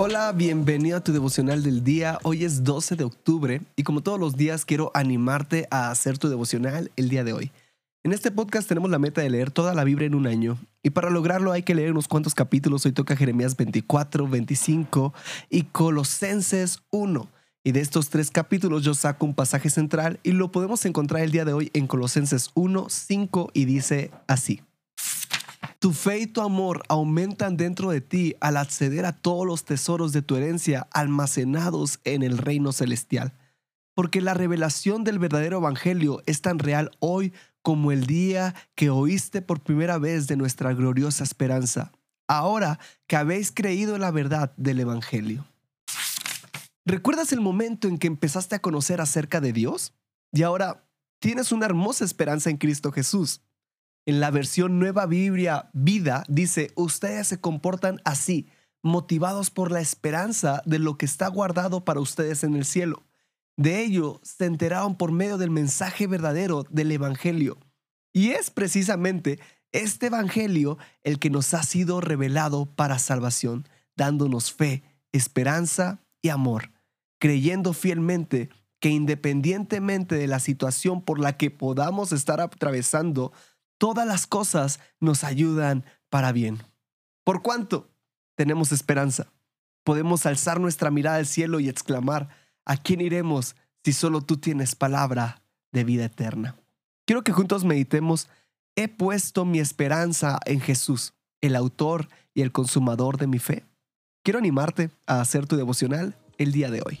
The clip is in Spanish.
Hola, bienvenido a tu devocional del día. Hoy es 12 de octubre y como todos los días quiero animarte a hacer tu devocional el día de hoy. En este podcast tenemos la meta de leer toda la Biblia en un año y para lograrlo hay que leer unos cuantos capítulos. Hoy toca Jeremías 24, 25 y Colosenses 1. Y de estos tres capítulos yo saco un pasaje central y lo podemos encontrar el día de hoy en Colosenses 1, 5 y dice así. Tu fe y tu amor aumentan dentro de ti al acceder a todos los tesoros de tu herencia almacenados en el reino celestial. Porque la revelación del verdadero evangelio es tan real hoy como el día que oíste por primera vez de nuestra gloriosa esperanza, ahora que habéis creído en la verdad del evangelio. ¿Recuerdas el momento en que empezaste a conocer acerca de Dios? Y ahora tienes una hermosa esperanza en Cristo Jesús. En la versión Nueva Biblia Vida dice, ustedes se comportan así, motivados por la esperanza de lo que está guardado para ustedes en el cielo. De ello se enteraron por medio del mensaje verdadero del Evangelio. Y es precisamente este Evangelio el que nos ha sido revelado para salvación, dándonos fe, esperanza y amor, creyendo fielmente que independientemente de la situación por la que podamos estar atravesando, todas las cosas nos ayudan para bien. ¿Por cuánto? Tenemos esperanza. Podemos alzar nuestra mirada al cielo y exclamar, ¿a quién iremos si solo tú tienes palabra de vida eterna? Quiero que juntos meditemos, he puesto mi esperanza en Jesús, el autor y el consumador de mi fe. Quiero animarte a hacer tu devocional el día de hoy.